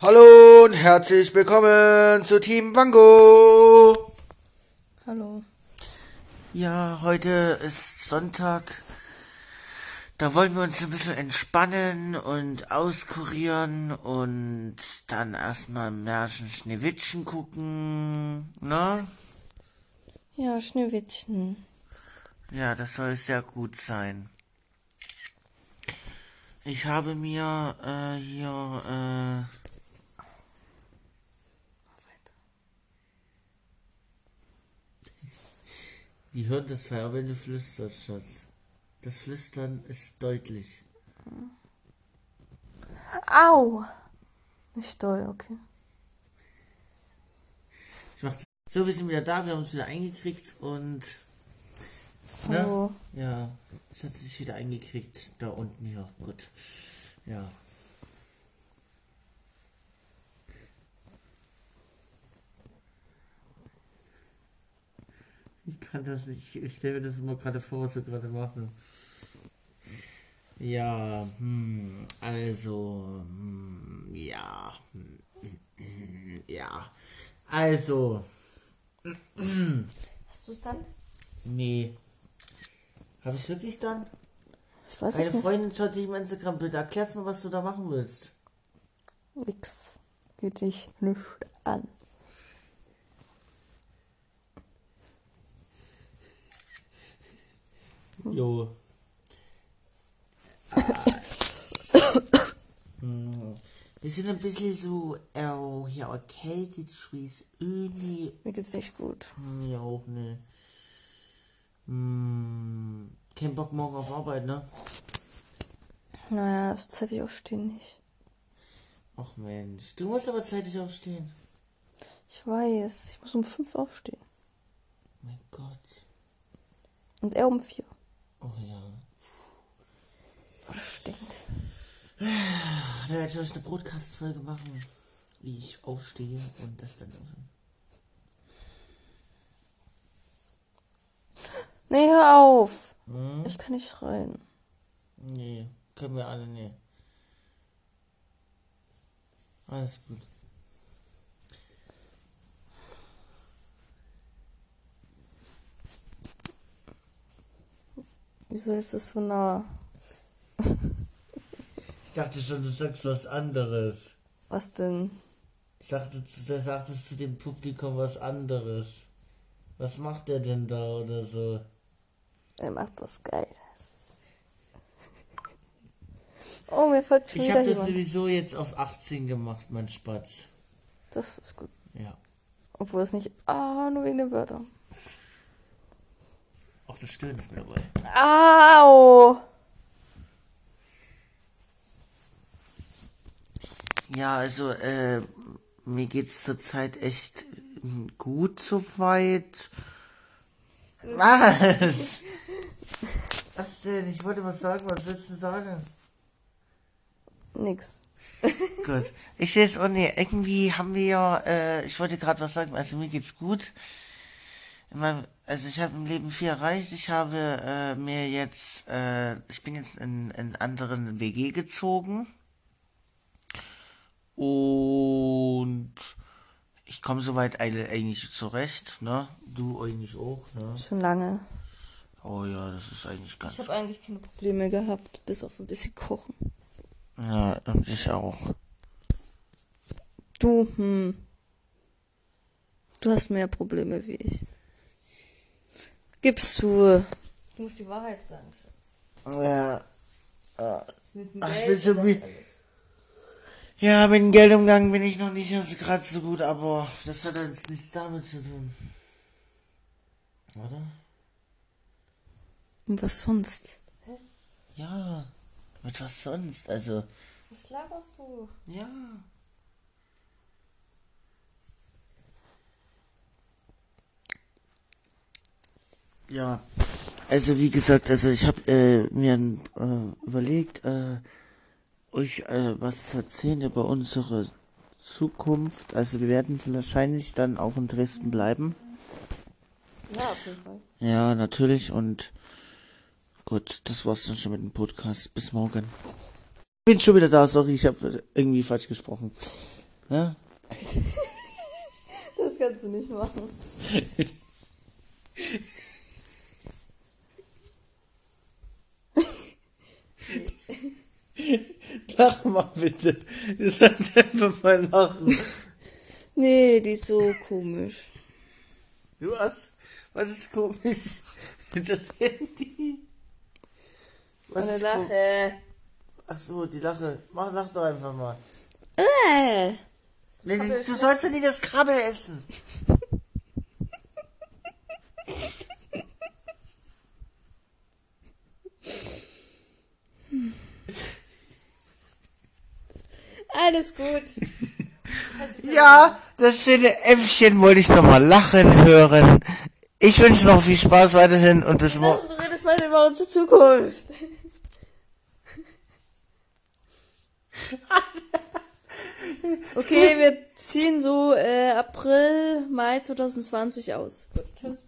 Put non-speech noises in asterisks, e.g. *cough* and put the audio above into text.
Hallo und herzlich willkommen zu Team Wango. Hallo. Ja, heute ist Sonntag. Da wollen wir uns ein bisschen entspannen und auskurieren und dann erstmal im Märchen Schneewittchen gucken, ne? Ja, Schneewittchen. Ja, das soll sehr gut sein. Ich habe mir äh, hier äh, Die hören das Feuer, wenn du flüsterst, Schatz. Das Flüstern ist deutlich. Au! Nicht doll, okay. Ich mach so, wir sind wieder da, wir haben uns wieder eingekriegt und. Ne? Hallo. Ja, ich hatte sich wieder eingekriegt da unten hier. Gut. Ja. Kann das nicht. Ich stelle mir das immer gerade vor, was wir gerade machen. Ja, hm, also, hm, ja, hm, ja, also, Hast du es dann? nee. Habe ich wirklich dann? Ich weiß Eine es nicht. Freundin schaut dich im Instagram bitte. Erklär's mir, was du da machen willst. Nix. Geht dich nicht an. Jo. *coughs* Hm. Wir sind ein bisschen so äh, hier erkältet, schwieß Öli. Mir geht's nicht gut. Hm, ja, auch ne. Hm. Kein Bock morgen auf Arbeit, ne? Naja, das zeitig aufstehen nicht. Ach Mensch, du musst aber zeitig aufstehen. Ich weiß, ich muss um fünf aufstehen. Mein Gott. Und er um vier. Oh ja. Oh, das stinkt. Da werde ich euch eine Broadcast-Folge machen, wie ich aufstehe und das dann. Nee, hör auf. Hm? Ich kann nicht schreien. Nee, können wir alle, nee. Alles gut. Wieso ist es so nah? *laughs* Ich dachte schon, du sagst was anderes. Was denn? Ich dachte, du sagtest zu dem Publikum was anderes. Was macht der denn da oder so? Er macht was Geiles. Oh, mir folgt schon Ich habe das jemand. sowieso jetzt auf 18 gemacht, mein Spatz. Das ist gut. Ja. Obwohl es nicht... Ah, nur wegen den Wörtern. Auch das Stöhnen ist mir dabei. Au! Ja, also, äh, mir geht's zurzeit echt gut soweit. Was? *laughs* Was denn? Ich wollte was sagen. Was willst du sagen? Nix. Gut. Ich weiß auch nicht. Irgendwie haben wir ja, äh, ich wollte gerade was sagen. Also mir geht's gut. In meinem, also ich habe im Leben viel erreicht. Ich habe äh, mir jetzt, äh, ich bin jetzt in, in anderen WG gezogen. Und ich komme soweit eig- eigentlich zurecht, ne? Du eigentlich auch, ne? Schon lange. Oh ja, das ist eigentlich ganz. Ich habe eigentlich keine Probleme gehabt, bis auf ein bisschen Kochen. Ja, und ich auch. Du, hm. Du hast mehr Probleme wie ich. Gibst du. Du musst die Wahrheit sagen, Schatz. Ja. ja. Mit Ach, ich bin so müde. Ja, mit dem Geldumgang bin ich noch nicht so gerade so gut, aber das hat jetzt nichts damit zu tun. Oder? Und was sonst? Ja. Mit was sonst? Also, Was laberst du? ja. Ja, also wie gesagt, also ich habe äh, mir äh, überlegt, äh, euch äh, was zu erzählen über unsere Zukunft. Also wir werden wahrscheinlich dann auch in Dresden bleiben. Ja, auf jeden Fall. Ja, natürlich und gut, das war's dann schon mit dem Podcast. Bis morgen. Bin schon wieder da, sorry, ich habe irgendwie falsch gesprochen. Ne? *laughs* Das kannst du nicht machen. *laughs* *laughs* Lach mal bitte. Das hat einfach mal lachen. Nee, die ist so komisch. Du hast. Was ist komisch? Das Handy. Was Meine ist Lache. Ach so, die Lache. Mach, lach doch einfach mal. Äh. Nee, du sollst ja nicht das Kabel essen. Alles gut. *laughs* Ja, das schöne Äffchen wollte ich nochmal lachen hören. Ich wünsche noch viel Spaß weiterhin und bis morgen. Du redest weiter über unsere Zukunft. *laughs* Okay, wir ziehen so äh, April, Mai 2020 aus. Gut, tschüss.